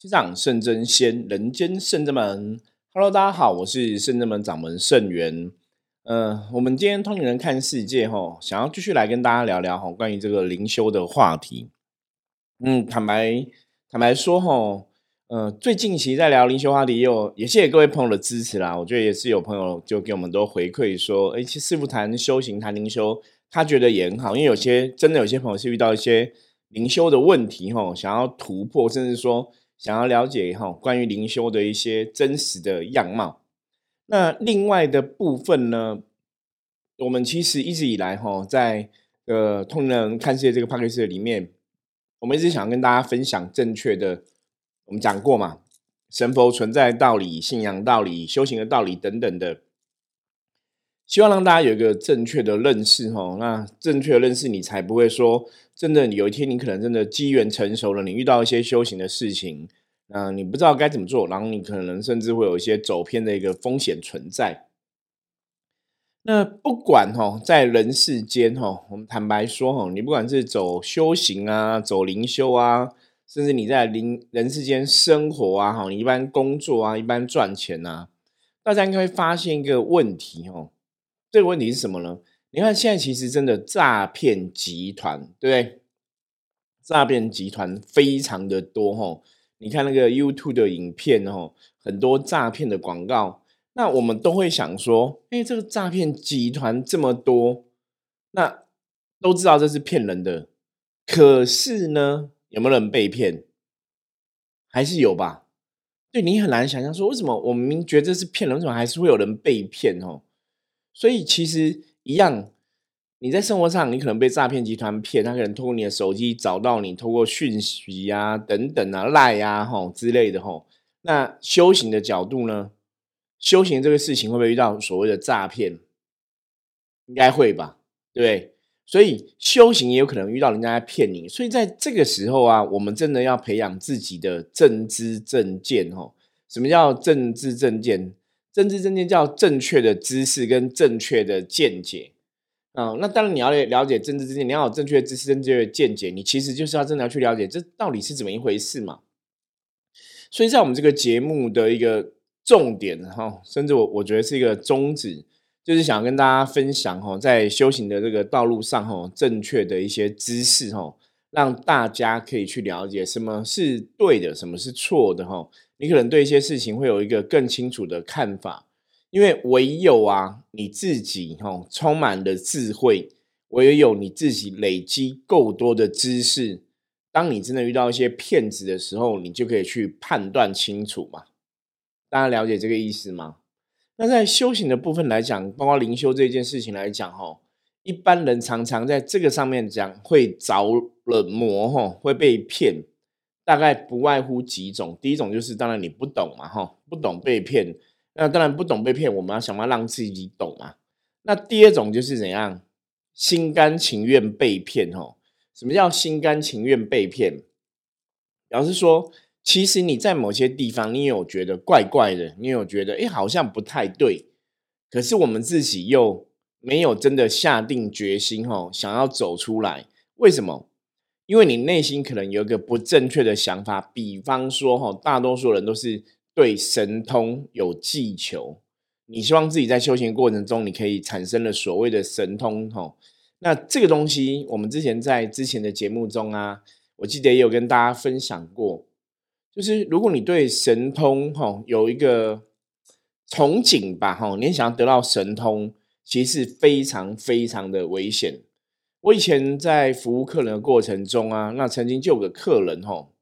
七掌圣真仙，人间圣真门。Hello，大家好，我是圣真门掌门圣元。呃，我们今天通灵人看世界，哈，想要继续来跟大家聊聊哈关于这个灵修的话题。嗯，坦白坦白说，哈，呃，最近其实在聊灵修话题，也有也谢谢各位朋友的支持啦。我觉得也是有朋友就给我们多回馈说，哎，其实师傅谈修行谈灵修，他觉得也很好，因为有些真的有些朋友是遇到一些灵修的问题，哈，想要突破，甚至说。想要了解哈关于灵修的一些真实的样貌，那另外的部分呢，我们其实一直以来哈在呃通人看世界这个 p a c k a g e 里面，我们一直想跟大家分享正确的，我们讲过嘛，神佛存在道理、信仰道理、修行的道理等等的，希望让大家有一个正确的认识哈，那正确的认识你才不会说。真的，有一天你可能真的机缘成熟了，你遇到一些修行的事情，嗯，你不知道该怎么做，然后你可能甚至会有一些走偏的一个风险存在。那不管哈，在人世间哈，我们坦白说哈，你不管是走修行啊，走灵修啊，甚至你在灵人世间生活啊，哈，你一般工作啊，一般赚钱啊，大家应该会发现一个问题哦，这个问题是什么呢？你看，现在其实真的诈骗集团，对不对？诈骗集团非常的多哈。你看那个 YouTube 的影片哦，很多诈骗的广告。那我们都会想说，哎，这个诈骗集团这么多，那都知道这是骗人的。可是呢，有没有人被骗？还是有吧？对你很难想象说，为什么我们明觉得这是骗人，为什么还是会有人被骗？哦，所以其实。一样，你在生活上，你可能被诈骗集团骗，他可能通过你的手机找到你，通过讯息啊等等啊赖啊吼之类的吼。那修行的角度呢？修行这个事情会不会遇到所谓的诈骗？应该会吧，对对？所以修行也有可能遇到人家在骗你。所以在这个时候啊，我们真的要培养自己的正知正见吼。什么叫正知正见？政治正见叫正确的知识跟正确的见解啊，那当然你要了解政治正见，你要有正确的知识、正确的见解，你其实就是要真的要去了解这到底是怎么一回事嘛。所以在我们这个节目的一个重点哈，甚至我我觉得是一个宗旨，就是想跟大家分享哈，在修行的这个道路上哈，正确的一些知识哈，让大家可以去了解什么是对的，什么是错的哈。你可能对一些事情会有一个更清楚的看法，因为唯有啊你自己哈充满了智慧，唯有你自己累积够多的知识，当你真的遇到一些骗子的时候，你就可以去判断清楚嘛。大家了解这个意思吗？那在修行的部分来讲，包括灵修这件事情来讲哈，一般人常常在这个上面讲会着了魔哈，会被骗。大概不外乎几种，第一种就是当然你不懂嘛，哈，不懂被骗，那当然不懂被骗，我们要想办法让自己懂嘛。那第二种就是怎样，心甘情愿被骗，哈，什么叫心甘情愿被骗？表示说，其实你在某些地方，你有觉得怪怪的，你有觉得哎，好像不太对，可是我们自己又没有真的下定决心，哈，想要走出来，为什么？因为你内心可能有一个不正确的想法，比方说哈，大多数人都是对神通有寄求，你希望自己在修行过程中，你可以产生了所谓的神通哈。那这个东西，我们之前在之前的节目中啊，我记得也有跟大家分享过，就是如果你对神通哈有一个憧憬吧哈，你想要得到神通，其实非常非常的危险。我以前在服务客人的过程中啊，那曾经就有个客人吼，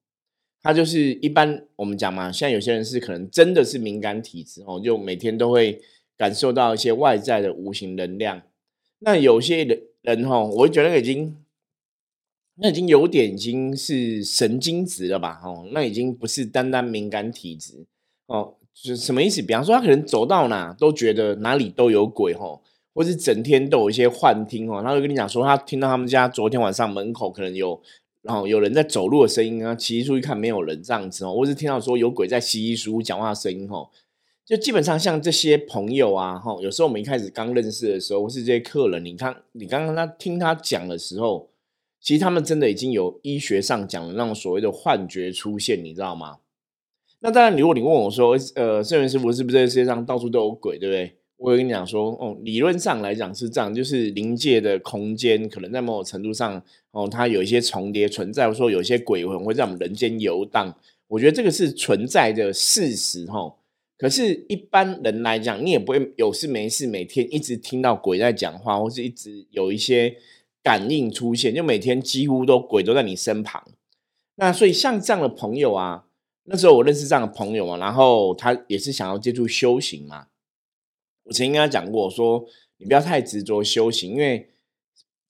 他就是一般我们讲嘛，现在有些人是可能真的是敏感体质哦，就每天都会感受到一些外在的无形能量。那有些人人吼，我觉得已经那已经有点已经是神经质了吧？哦，那已经不是单单敏感体质哦，是什么意思？比方说他可能走到哪都觉得哪里都有鬼吼。或是整天都有一些幻听哦，他就跟你讲说，他听到他们家昨天晚上门口可能有，然后有人在走路的声音啊，其实出去看没有人这样子哦，或是听到说有鬼在稀稀疏讲话的声音哦，就基本上像这些朋友啊，哈，有时候我们一开始刚认识的时候，或是这些客人，你看你刚刚他听他讲的时候，其实他们真的已经有医学上讲的那种所谓的幻觉出现，你知道吗？那当然，如果你问我说，呃，圣元师傅是不是这世界上到处都有鬼，对不对？我跟你讲说，哦，理论上来讲是这样，就是临界的空间可能在某种程度上，哦，它有一些重叠存在，或说有一些鬼魂会在我们人间游荡。我觉得这个是存在的事实，哈。可是，一般人来讲，你也不会有事没事，每天一直听到鬼在讲话，或是一直有一些感应出现，就每天几乎都鬼都在你身旁。那所以，像这样的朋友啊。那时候我认识这样的朋友嘛，然后他也是想要接触修行嘛。我曾经跟他讲过，说你不要太执着修行，因为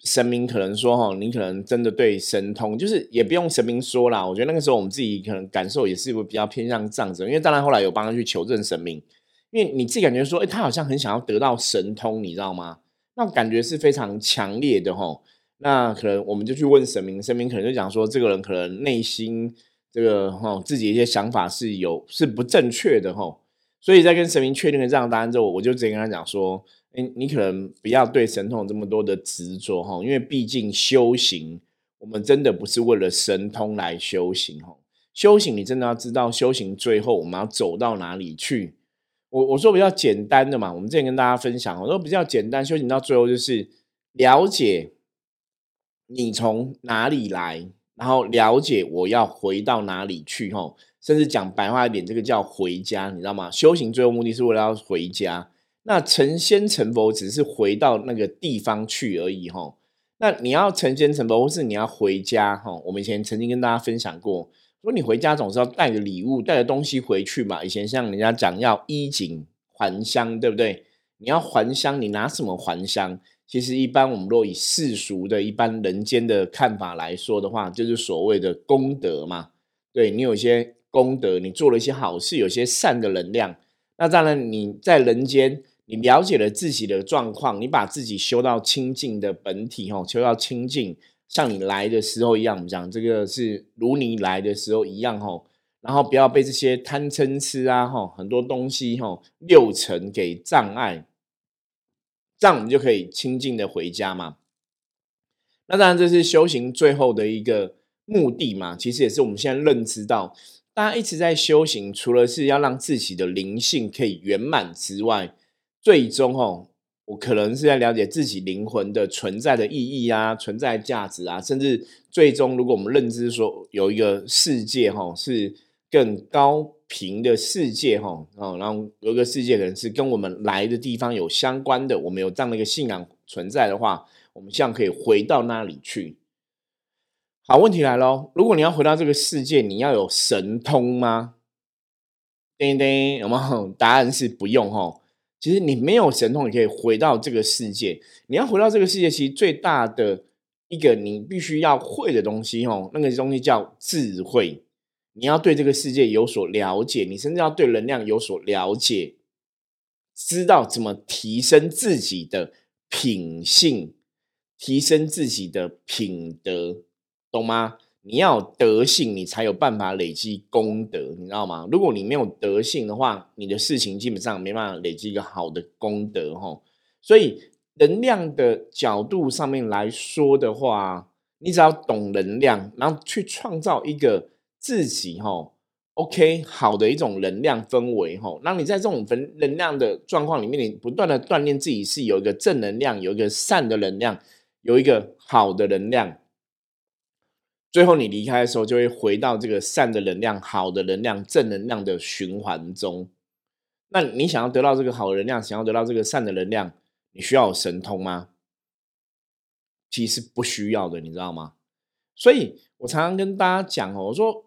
神明可能说哈，你可能真的对神通，就是也不用神明说啦。我觉得那个时候我们自己可能感受也是会比较偏向这样子，因为当然后来有帮他去求证神明，因为你自己感觉说，哎，他好像很想要得到神通，你知道吗？那感觉是非常强烈的哈。那可能我们就去问神明，神明可能就讲说，这个人可能内心。这个哈，自己一些想法是有是不正确的哈，所以在跟神明确定了这样答案之后，我就直接跟他讲说：，哎，你可能不要对神通这么多的执着哈，因为毕竟修行，我们真的不是为了神通来修行哈。修行，你真的要知道修行最后我们要走到哪里去。我我说比较简单的嘛，我们之前跟大家分享，我说比较简单，修行到最后就是了解你从哪里来。然后了解我要回到哪里去，吼，甚至讲白话一点，这个叫回家，你知道吗？修行最后目的是为了要回家。那成仙成佛只是回到那个地方去而已，吼。那你要成仙成佛，或是你要回家，哈。我们以前曾经跟大家分享过，说你回家总是要带个礼物，带着东西回去嘛。以前像人家讲要衣锦还乡，对不对？你要还乡，你拿什么还乡？其实，一般我们若以世俗的一般人间的看法来说的话，就是所谓的功德嘛。对你有些功德，你做了一些好事，有些善的能量。那当然，你在人间，你了解了自己的状况，你把自己修到清净的本体，吼，修到清净，像你来的时候一样，我们讲这个是如你来的时候一样，吼。然后不要被这些贪嗔痴啊，吼，很多东西，吼，六尘给障碍。这样我们就可以清净的回家嘛？那当然这是修行最后的一个目的嘛。其实也是我们现在认知到，大家一直在修行，除了是要让自己的灵性可以圆满之外，最终哦，我可能是在了解自己灵魂的存在的意义啊，存在价值啊，甚至最终如果我们认知说有一个世界哈是更高。频的世界，哈，哦，然后有个世界可能是跟我们来的地方有相关的，我们有这样的一个信仰存在的话，我们希望可以回到那里去。好，问题来喽，如果你要回到这个世界，你要有神通吗？叮叮，有没有？答案是不用，哈。其实你没有神通，你可以回到这个世界。你要回到这个世界，其实最大的一个你必须要会的东西，哦，那个东西叫智慧。你要对这个世界有所了解，你甚至要对能量有所了解，知道怎么提升自己的品性，提升自己的品德，懂吗？你要德性，你才有办法累积功德，你知道吗？如果你没有德性的话，你的事情基本上没办法累积一个好的功德，吼。所以能量的角度上面来说的话，你只要懂能量，然后去创造一个。自己哈，OK，好的一种能量氛围哈，那你在这种能能量的状况里面，你不断的锻炼自己，是有一个正能量，有一个善的能量，有一个好的能量，最后你离开的时候，就会回到这个善的能量、好的能量、正能量的循环中。那你想要得到这个好的能量，想要得到这个善的能量，你需要神通吗？其实不需要的，你知道吗？所以我常常跟大家讲哦，我说。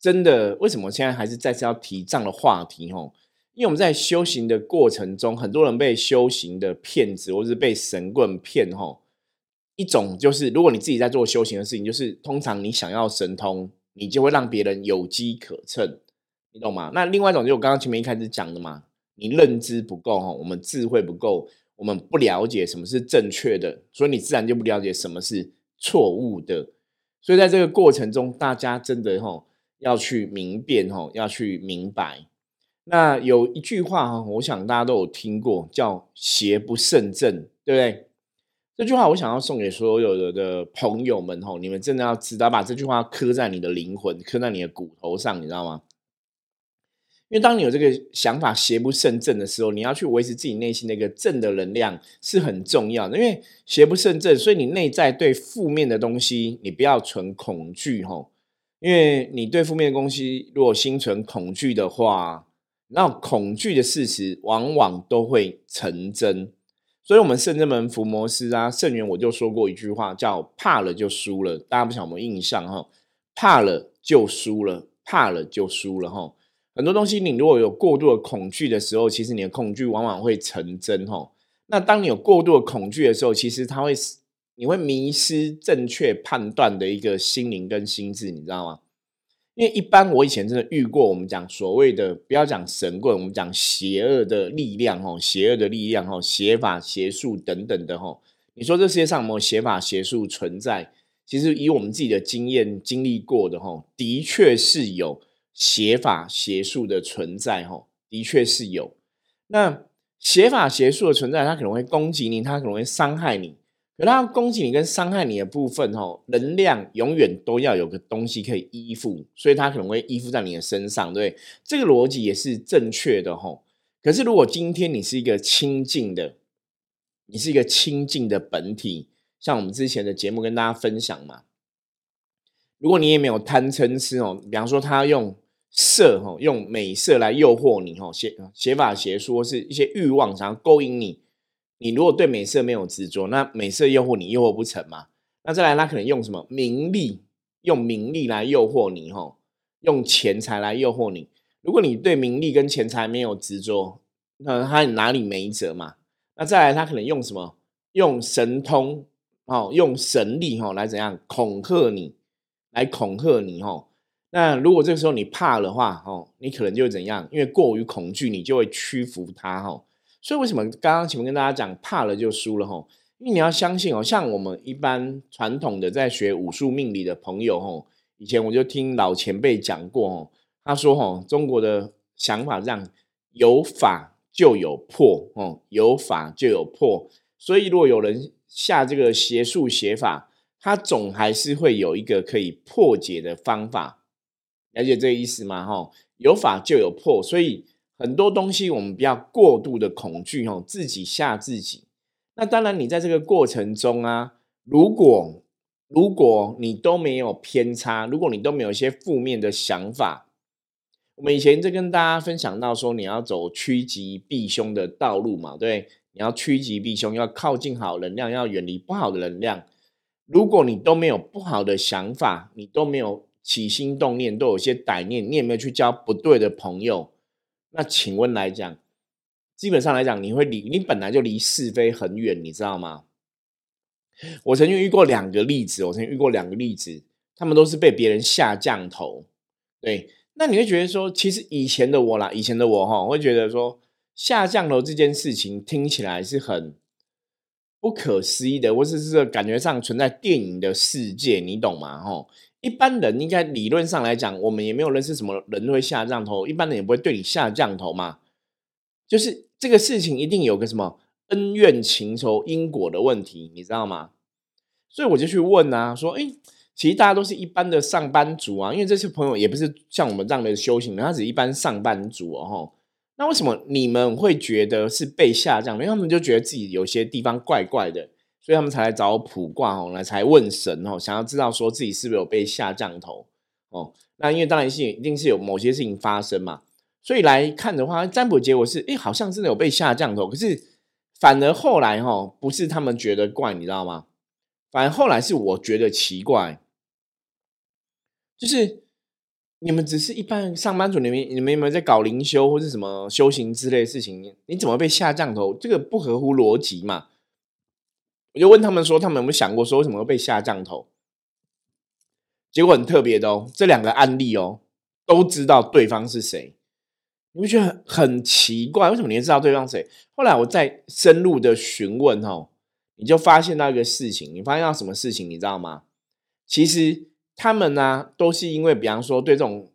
真的，为什么现在还是再次要提这样的话题？吼，因为我们在修行的过程中，很多人被修行的骗子，或是被神棍骗。吼，一种就是，如果你自己在做修行的事情，就是通常你想要神通，你就会让别人有机可乘，你懂吗？那另外一种，就是我刚刚前面一开始讲的嘛，你认知不够，哈，我们智慧不够，我们不了解什么是正确的，所以你自然就不了解什么是错误的。所以在这个过程中，大家真的，吼。要去明辨哈，要去明白。那有一句话哈，我想大家都有听过，叫“邪不胜正”，对不对？这句话我想要送给所有的的朋友们吼，你们真的要知道，把这句话刻在你的灵魂，刻在你的骨头上，你知道吗？因为当你有这个想法邪不胜正的时候，你要去维持自己内心的一个正的能量是很重要的。因为邪不胜正，所以你内在对负面的东西，你不要存恐惧吼。因为你对负面的东西如果心存恐惧的话，那恐惧的事实往往都会成真。所以，我们圣真门福摩斯啊，圣元我就说过一句话，叫“怕了就输了”。大家不晓得有没有印象哈？怕了就输了，怕了就输了哈。很多东西，你如果有过度的恐惧的时候，其实你的恐惧往往会成真哈。那当你有过度的恐惧的时候，其实它会，你会迷失正确判断的一个心灵跟心智，你知道吗？因为一般我以前真的遇过，我们讲所谓的不要讲神棍，我们讲邪恶的力量吼，邪恶的力量吼，邪法邪术等等的吼。你说这世界上有没有邪法邪术存在？其实以我们自己的经验经历过的吼，的确是有。邪法邪术的存在，哦，的确是有。那邪法邪术的存在，它可能会攻击你，它可能会伤害你。可它攻击你跟伤害你的部分，哈，能量永远都要有个东西可以依附，所以它可能会依附在你的身上，对？这个逻辑也是正确的，哈。可是如果今天你是一个清净的，你是一个清净的本体，像我们之前的节目跟大家分享嘛，如果你也没有贪嗔痴哦，比方说他用。色哈，用美色来诱惑你哈，邪邪法邪说是一些欲望想要勾引你。你如果对美色没有执着，那美色诱惑你诱惑不成嘛？那再来，他可能用什么名利，用名利来诱惑你哈，用钱财来诱惑你。如果你对名利跟钱财没有执着，那他哪里没辙嘛？那再来，他可能用什么？用神通哦，用神力哈来怎样恐吓你，来恐吓你哈。那如果这个时候你怕的话，哦，你可能就会怎样？因为过于恐惧，你就会屈服它，哈。所以为什么刚刚前面跟大家讲，怕了就输了，吼？因为你要相信哦，像我们一般传统的在学武术命理的朋友，吼，以前我就听老前辈讲过，哦，他说，吼，中国的想法这样，有法就有破，哦，有法就有破。所以如果有人下这个邪术邪法，他总还是会有一个可以破解的方法。了解这个意思吗？吼，有法就有破，所以很多东西我们不要过度的恐惧，哈，自己吓自己。那当然，你在这个过程中啊，如果如果你都没有偏差，如果你都没有一些负面的想法，我们以前就跟大家分享到说，你要走趋吉避凶的道路嘛，对，你要趋吉避凶，要靠近好能量，要远离不好的能量。如果你都没有不好的想法，你都没有。起心动念都有些歹念，你有没有去交不对的朋友？那请问来讲，基本上来讲，你会离你本来就离是非很远，你知道吗？我曾经遇过两个例子，我曾经遇过两个例子，他们都是被别人下降头。对，那你会觉得说，其实以前的我啦，以前的我哈，会觉得说下降头这件事情听起来是很不可思议的，或者是感觉上存在电影的世界，你懂吗？哈。一般人应该理论上来讲，我们也没有认识什么人会下降头，一般人也不会对你下降头嘛。就是这个事情一定有个什么恩怨情仇因果的问题，你知道吗？所以我就去问啊，说，哎，其实大家都是一般的上班族啊，因为这些朋友也不是像我们这样的修行人，他只一般上班族哦。那为什么你们会觉得是被下降？因为他们就觉得自己有些地方怪怪的。所以他们才来找我卜卦哦，来才问神哦，想要知道说自己是不是有被下降头哦。那因为当然是一定是有某些事情发生嘛，所以来看的话，占卜结果是，哎，好像真的有被下降头。可是反而后来哈，不是他们觉得怪，你知道吗？反而后来是我觉得奇怪，就是你们只是一般上班族，你们你们有没有在搞灵修或是什么修行之类的事情？你怎么被下降头？这个不合乎逻辑嘛？我就问他们说，他们有没有想过说，为什么会被下降头？结果很特别的哦，这两个案例哦，都知道对方是谁。你会觉得很奇怪，为什么你知道对方谁？后来我再深入的询问哦，你就发现到一个事情，你发现到什么事情？你知道吗？其实他们呢，都是因为，比方说对这种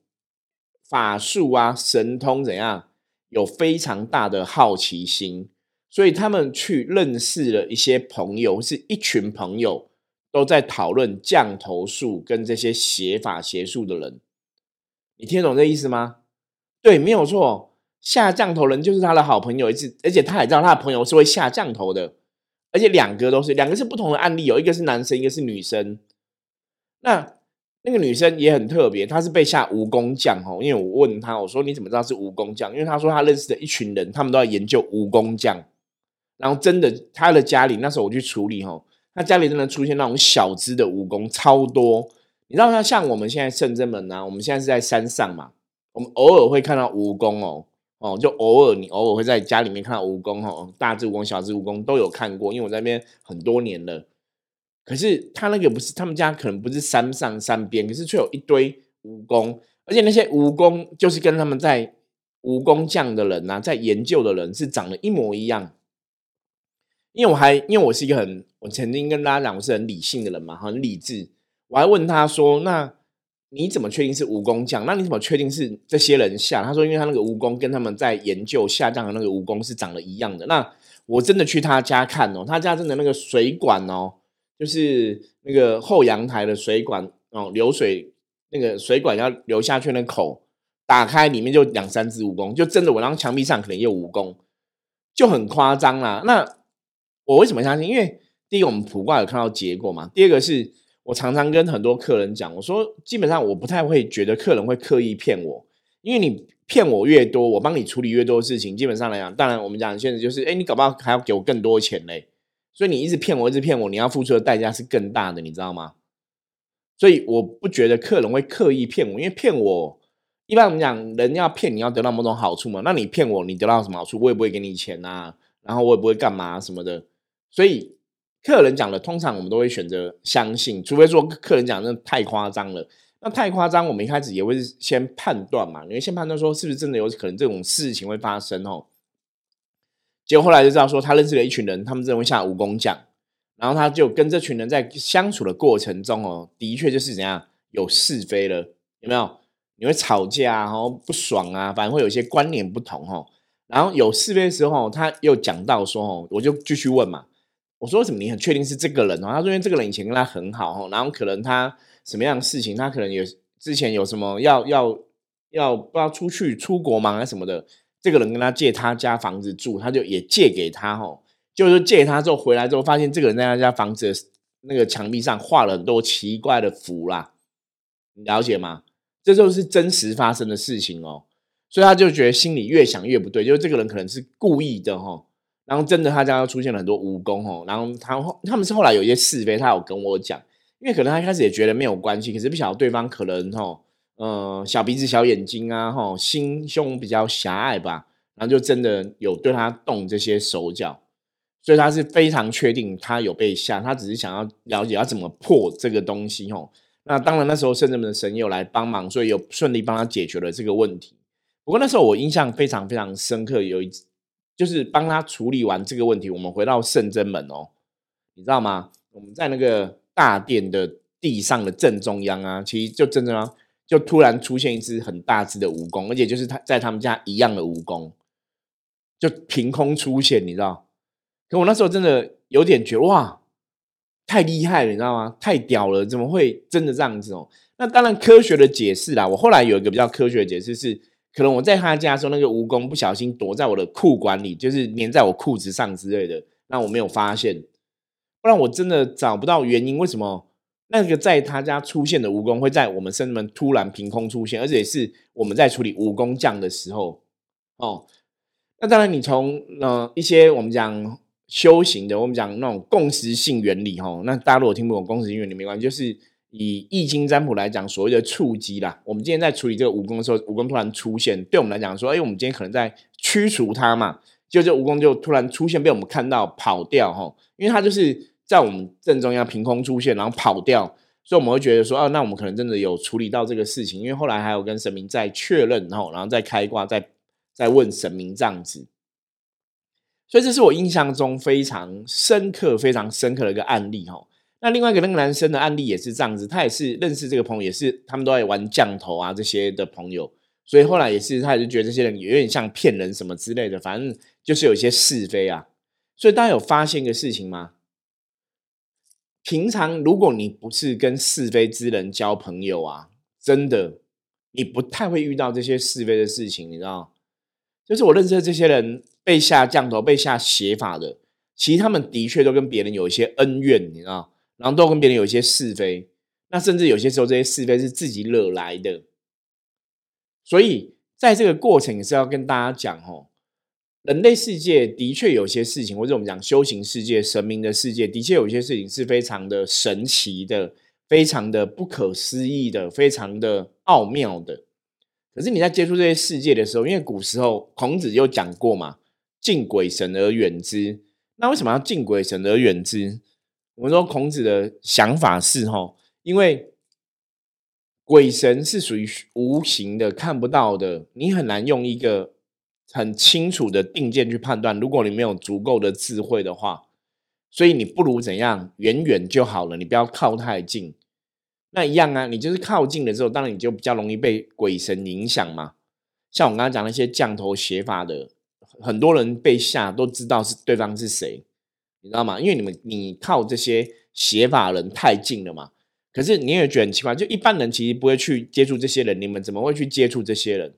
法术啊、神通怎样，有非常大的好奇心。所以他们去认识了一些朋友，是一群朋友都在讨论降头术跟这些邪法邪术的人。你听懂这意思吗？对，没有错，下降头人就是他的好朋友，一次，而且他也知道他的朋友是会下降头的，而且两个都是，两个是不同的案例，有一个是男生，一个是女生。那那个女生也很特别，她是被下蜈蚣降哦。因为我问她，我说你怎么知道是蜈蚣降？因为她说她认识的一群人，他们都在研究蜈蚣降。然后真的，她的家里那时候我去处理哦，她家里真的出现那种小只的蜈蚣，超多。你知道，像像我们现在圣真门啊，我们现在是在山上嘛，我们偶尔会看到蜈蚣哦，哦，就偶尔你偶尔会在家里面看到蜈蚣哦，大只蜈蚣、小只蜈蚣都有看过，因为我在那边很多年了。可是他那个不是他们家，可能不是山上山边，可是却有一堆蜈蚣，而且那些蜈蚣就是跟他们在蜈蚣匠的人呐，在研究的人是长得一模一样。因为我还因为我是一个很，我曾经跟大家讲我是很理性的人嘛，很理智。我还问他说：“那你怎么确定是蜈蚣匠？那你怎么确定是这些人下？”他说：“因为他那个蜈蚣跟他们在研究下降的那个蜈蚣是长得一样的。”那我真的去他家看哦，他家真的那个水管哦。就是那个后阳台的水管哦，流水那个水管要流下去那口打开，里面就两三只蜈蚣，就真的我然后墙壁上可能也有蜈蚣，就很夸张啦。那我为什么相信？因为第一个我们卜卦有看到结果嘛，第二个是我常常跟很多客人讲，我说基本上我不太会觉得客人会刻意骗我，因为你骗我越多，我帮你处理越多事情，基本上来讲，当然我们讲现在就是，哎，你搞不好还要给我更多钱嘞。所以你一直骗我，一直骗我，你要付出的代价是更大的，你知道吗？所以我不觉得客人会刻意骗我，因为骗我一般我们讲人要骗你要得到某种好处嘛，那你骗我，你得到什么好处？我也不会给你钱呐，然后我也不会干嘛什么的。所以客人讲的，通常我们都会选择相信，除非说客人讲的太夸张了。那太夸张，我们一开始也会先判断嘛，你会先判断说是不是真的有可能这种事情会发生哦。结果后来就知道说，他认识了一群人，他们认为像武功将，然后他就跟这群人在相处的过程中哦，的确就是怎样有是非了，有没有？你会吵架，然后不爽啊，反正会有一些观念不同哦。然后有是非的时候，他又讲到说哦，我就继续问嘛，我说为什么？你很确定是这个人哦？他说因为这个人以前跟他很好哦，然后可能他什么样的事情，他可能有之前有什么要要要不知道出去出国忙啊什么的。这个人跟他借他家房子住，他就也借给他吼，就是借他之后回来之后，发现这个人在他家房子那个墙壁上画了很多奇怪的符啦，你了解吗？这就是真实发生的事情哦，所以他就觉得心里越想越不对，就是这个人可能是故意的哈，然后真的他家又出现了很多蜈蚣吼，然后他他们是后来有一些是非，他有跟我讲，因为可能他一开始也觉得没有关系，可是不晓得对方可能吼。呃，小鼻子小眼睛啊，吼，心胸比较狭隘吧，然后就真的有对他动这些手脚，所以他是非常确定他有被吓，他只是想要了解要怎么破这个东西，吼。那当然那时候圣人们的神又来帮忙，所以有顺利帮他解决了这个问题。不过那时候我印象非常非常深刻，有一就是帮他处理完这个问题，我们回到圣真门哦，你知道吗？我们在那个大殿的地上的正中央啊，其实就正中央。就突然出现一只很大只的蜈蚣，而且就是他在他们家一样的蜈蚣，就凭空出现，你知道？可我那时候真的有点觉得哇，太厉害了，你知道吗？太屌了，怎么会真的这样子哦？那当然科学的解释啦，我后来有一个比较科学的解释是，可能我在他家的时候，那个蜈蚣不小心躲在我的裤管里，就是粘在我裤子上之类的，那我没有发现，不然我真的找不到原因，为什么？那个在他家出现的蜈蚣会在我们生门突然凭空出现，而且是我们在处理蜈蚣降的时候哦。那当然，你从呃一些我们讲修行的，我们讲那种共识性原理哈。那大家如果听不懂共识性原理没关系，就是以易经占卜来讲，所谓的触击啦。我们今天在处理这个蜈蚣的时候，蜈蚣突然出现，对我们来讲说，哎，我们今天可能在驱除它嘛，就这蜈蚣就突然出现，被我们看到跑掉哈，因为它就是。在我们正中央凭空出现，然后跑掉，所以我们会觉得说，哦，那我们可能真的有处理到这个事情，因为后来还有跟神明在确认，然后，然后再开挂，再再问神明这样子。所以这是我印象中非常深刻、非常深刻的一个案例哈。那另外一个那个男生的案例也是这样子，他也是认识这个朋友，也是他们都在玩降头啊这些的朋友，所以后来也是他也是觉得这些人有点像骗人什么之类的，反正就是有一些是非啊。所以大家有发现一个事情吗？平常如果你不是跟是非之人交朋友啊，真的，你不太会遇到这些是非的事情，你知道？就是我认识的这些人被下降头、被下邪法的，其实他们的确都跟别人有一些恩怨，你知道？然后都跟别人有一些是非，那甚至有些时候这些是非是自己惹来的。所以在这个过程也是要跟大家讲哦，人类世界的确有些事情，或者我们讲修行世界、神明的世界，的确有些事情是非常的神奇的、非常的不可思议的、非常的奥妙的。可是你在接触这些世界的时候，因为古时候孔子有讲过嘛，“敬鬼神而远之”。那为什么要敬鬼神而远之？我们说孔子的想法是：哈，因为鬼神是属于无形的、看不到的，你很难用一个很清楚的定见去判断。如果你没有足够的智慧的话，所以你不如怎样，远远就好了，你不要靠太近。那一样啊，你就是靠近了之后，当然你就比较容易被鬼神影响嘛。像我刚刚讲那些降头邪法的，很多人被吓都知道是对方是谁，你知道吗？因为你们你靠这些邪法人太近了嘛。可是你也觉得很奇怪，就一般人其实不会去接触这些人，你们怎么会去接触这些人？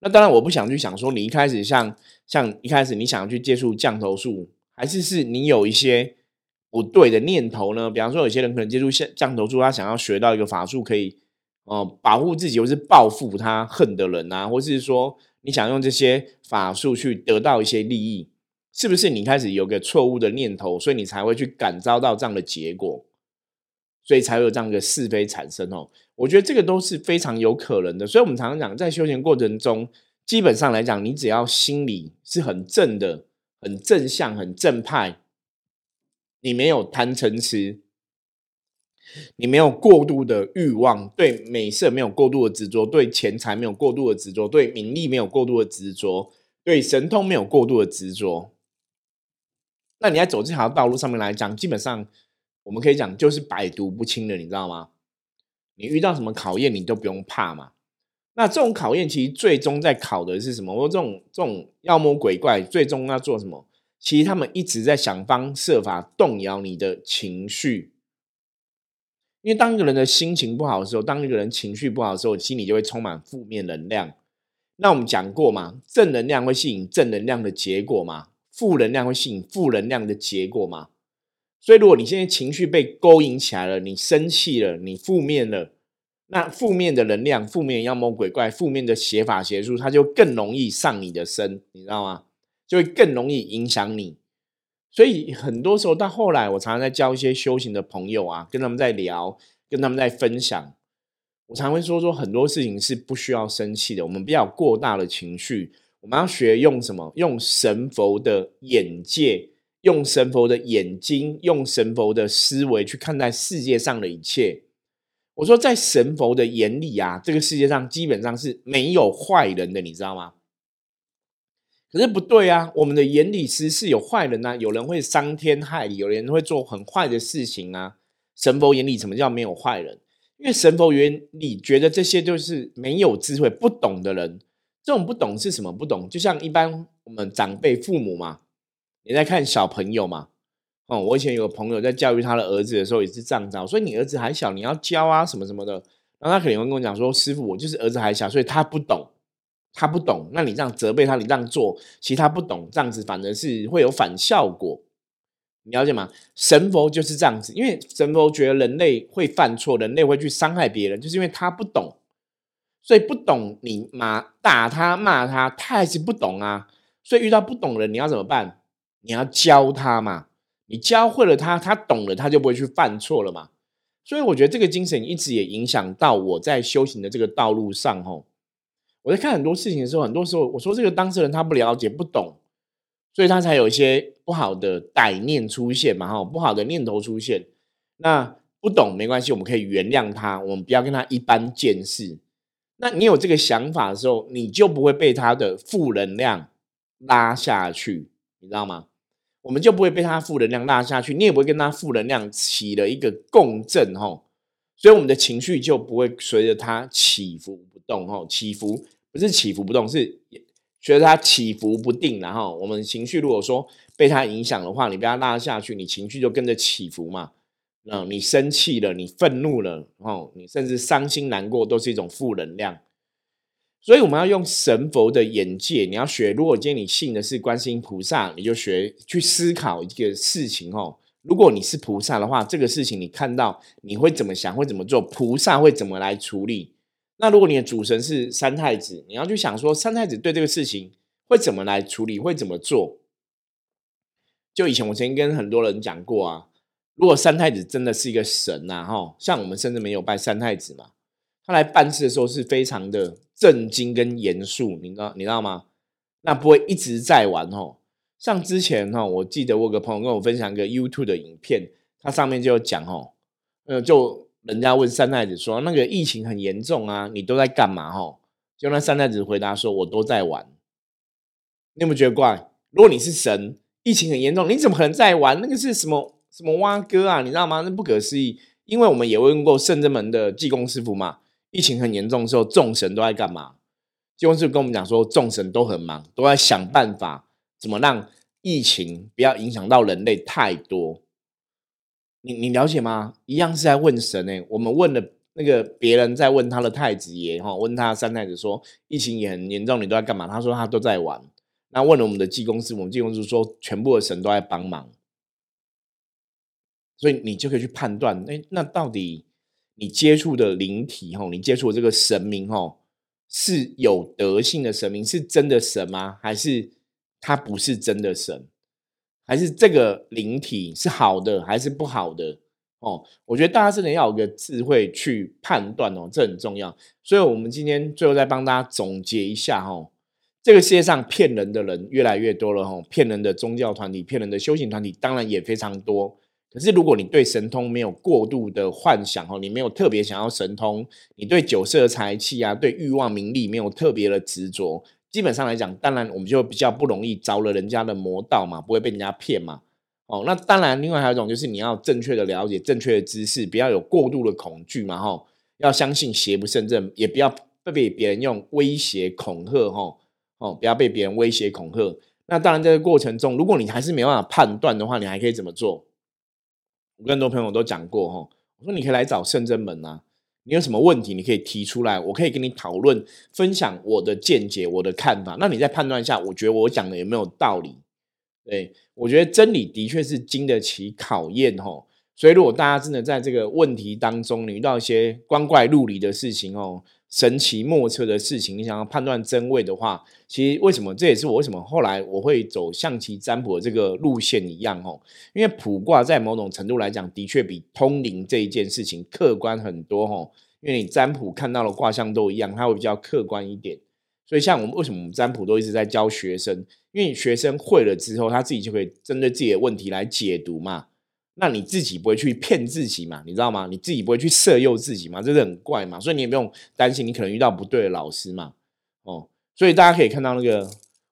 那当然我不想去想说，你一开始像像一开始你想要去接触降头术，还是是你有一些。不对的念头呢？比方说，有些人可能接触降降头术，他想要学到一个法术，可以呃保护自己，或是报复他恨的人啊，或是说你想用这些法术去得到一些利益，是不是？你开始有个错误的念头，所以你才会去感召到这样的结果，所以才有这样的是非产生哦。我觉得这个都是非常有可能的。所以我们常常讲，在修行过程中，基本上来讲，你只要心里是很正的、很正向、很正派。你没有贪嗔痴，你没有过度的欲望，对美色没有过度的执着，对钱财没有过度的执着，对名利没有过度的执着，对神通没有过度的执着。那你在走这条道路上面来讲，基本上我们可以讲就是百毒不侵的，你知道吗？你遇到什么考验，你都不用怕嘛。那这种考验其实最终在考的是什么？我说这种这种妖魔鬼怪，最终要做什么？其实他们一直在想方设法动摇你的情绪，因为当一个人的心情不好的时候，当一个人情绪不好的时候，心里就会充满负面能量。那我们讲过嘛，正能量会吸引正能量的结果嘛，负能量会吸引负能量的结果嘛。所以，如果你现在情绪被勾引起来了，你生气了，你负面了，那负面的能量、负面妖魔鬼怪、负面的邪法邪术，它就更容易上你的身，你知道吗？就会更容易影响你，所以很多时候到后来，我常常在教一些修行的朋友啊，跟他们在聊，跟他们在分享，我常会说说很多事情是不需要生气的，我们不要过大的情绪，我们要学用什么？用神佛的眼界，用神佛的眼睛，用神佛的思维去看待世界上的一切。我说，在神佛的眼里啊，这个世界上基本上是没有坏人的，你知道吗？可是不对啊！我们的眼里其实是有坏人呐，有人会伤天害理，有人会做很坏的事情啊。神佛眼里什么叫没有坏人？因为神佛眼里觉得这些就是没有智慧、不懂的人。这种不懂是什么？不懂，就像一般我们长辈、父母嘛，你在看小朋友嘛。哦，我以前有个朋友在教育他的儿子的时候也是这样子，所以你儿子还小，你要教啊什么什么的。然后他肯定会跟我讲说：“师傅，我就是儿子还小，所以他不懂。”他不懂，那你这样责备他，你这样做，其实他不懂，这样子反而是会有反效果，你了解吗？神佛就是这样子，因为神佛觉得人类会犯错，人类会去伤害别人，就是因为他不懂，所以不懂你骂打他骂他，他还是不懂啊。所以遇到不懂的人，你要怎么办？你要教他嘛，你教会了他，他懂了，他就不会去犯错了嘛。所以我觉得这个精神一直也影响到我在修行的这个道路上，吼。我在看很多事情的时候，很多时候我说这个当事人他不了解、不懂，所以他才有一些不好的歹念出现嘛，哈，不好的念头出现。那不懂没关系，我们可以原谅他，我们不要跟他一般见识。那你有这个想法的时候，你就不会被他的负能量拉下去，你知道吗？我们就不会被他负能量拉下去，你也不会跟他负能量起了一个共振，哈，所以我们的情绪就不会随着他起伏不动，哈，起伏。不是起伏不动，是随着它起伏不定。然后我们情绪如果说被它影响的话，你被它拉下去，你情绪就跟着起伏嘛。嗯你生气了，你愤怒了，哦，你甚至伤心难过，都是一种负能量。所以我们要用神佛的眼界，你要学。如果今天你信的是观世音菩萨，你就学去思考一个事情哦。如果你是菩萨的话，这个事情你看到你会怎么想，会怎么做？菩萨会怎么来处理？那如果你的主神是三太子，你要去想说三太子对这个事情会怎么来处理，会怎么做？就以前我曾经跟很多人讲过啊，如果三太子真的是一个神呐，哈，像我们甚至没有拜三太子嘛，他来办事的时候是非常的。震惊跟严肃，你知道你知道吗？那不会一直在玩哦。像之前哈，我记得我有个朋友跟我分享一个 YouTube 的影片，他上面就有讲哦，呃，就人家问三太子说，那个疫情很严重啊，你都在干嘛？哈，就那三太子回答说，我都在玩。你有没有觉得怪？如果你是神，疫情很严重，你怎么可能在玩？那个是什么什么蛙哥啊？你知道吗？那不可思议。因为我们也问过圣真门的济公师傅嘛。疫情很严重的时候，众神都在干嘛？济公师跟我们讲说，众神都很忙，都在想办法怎么让疫情不要影响到人类太多。你你了解吗？一样是在问神呢。我们问了那个别人在问他的太子爷哈，问他三太子说，疫情也很严重，你都在干嘛？他说他都在玩。那问了我们的济公师，我们济公司说，全部的神都在帮忙。所以你就可以去判断，哎，那到底？你接触的灵体吼，你接触的这个神明吼，是有德性的神明，是真的神吗？还是他不是真的神？还是这个灵体是好的还是不好的？哦，我觉得大家真的要有个智慧去判断哦，这很重要。所以，我们今天最后再帮大家总结一下哈，这个世界上骗人的人越来越多了哈，骗人的宗教团体、骗人的修行团体当然也非常多。可是，如果你对神通没有过度的幻想哦，你没有特别想要神通，你对酒色财气啊，对欲望名利没有特别的执着，基本上来讲，当然我们就比较不容易着了人家的魔道嘛，不会被人家骗嘛。哦，那当然，另外还有一种就是你要正确的了解正确的知识，不要有过度的恐惧嘛，哈，要相信邪不胜正，也不要被别人用威胁恐吓，哈，哦，不要被别人威胁恐吓。那当然，在这个过程中，如果你还是没办法判断的话，你还可以怎么做？我跟很多朋友都讲过哈，我说你可以来找圣真门啊，你有什么问题你可以提出来，我可以跟你讨论，分享我的见解、我的看法，那你再判断一下，我觉得我讲的有没有道理？对我觉得真理的确是经得起考验哈，所以如果大家真的在这个问题当中，你遇到一些光怪陆离的事情哦。神奇莫测的事情，你想要判断真伪的话，其实为什么这也是我为什么后来我会走象棋占卜的这个路线一样哦？因为卜卦在某种程度来讲，的确比通灵这一件事情客观很多哦。因为你占卜看到的卦象都一样，它会比较客观一点。所以像我们为什么我们占卜都一直在教学生？因为学生会了之后，他自己就可以针对自己的问题来解读嘛。那你自己不会去骗自己嘛？你知道吗？你自己不会去色诱自己嘛？这是很怪嘛？所以你也不用担心，你可能遇到不对的老师嘛。哦，所以大家可以看到那个，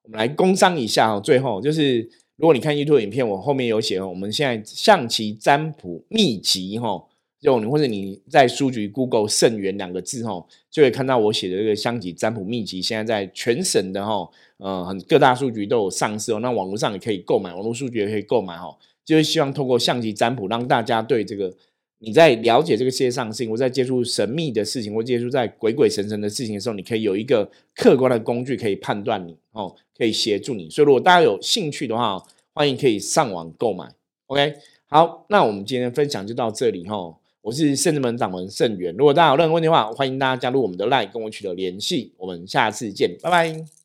我们来工商一下哦。最后就是，如果你看 YouTube 影片，我后面有写哦，我们现在象棋占卜秘籍哈，就你或者你在书局 Google 圣元两个字哈，就会看到我写的这个象棋占卜秘籍，现在在全省的哈，呃，很各大书局都有上市哦。那网络上也可以购买，网络书局也可以购买哈。就是希望通过象棋占卜，让大家对这个你在了解这个世界上事情，或在接触神秘的事情，或接触在鬼鬼神神的事情的时候，你可以有一个客观的工具可以判断你哦，可以协助你。所以如果大家有兴趣的话，欢迎可以上网购买。OK，好，那我们今天分享就到这里哈。我是圣智门掌门圣元，如果大家有任何问题的话，欢迎大家加入我们的 LINE 跟我取得联系。我们下次见，拜拜。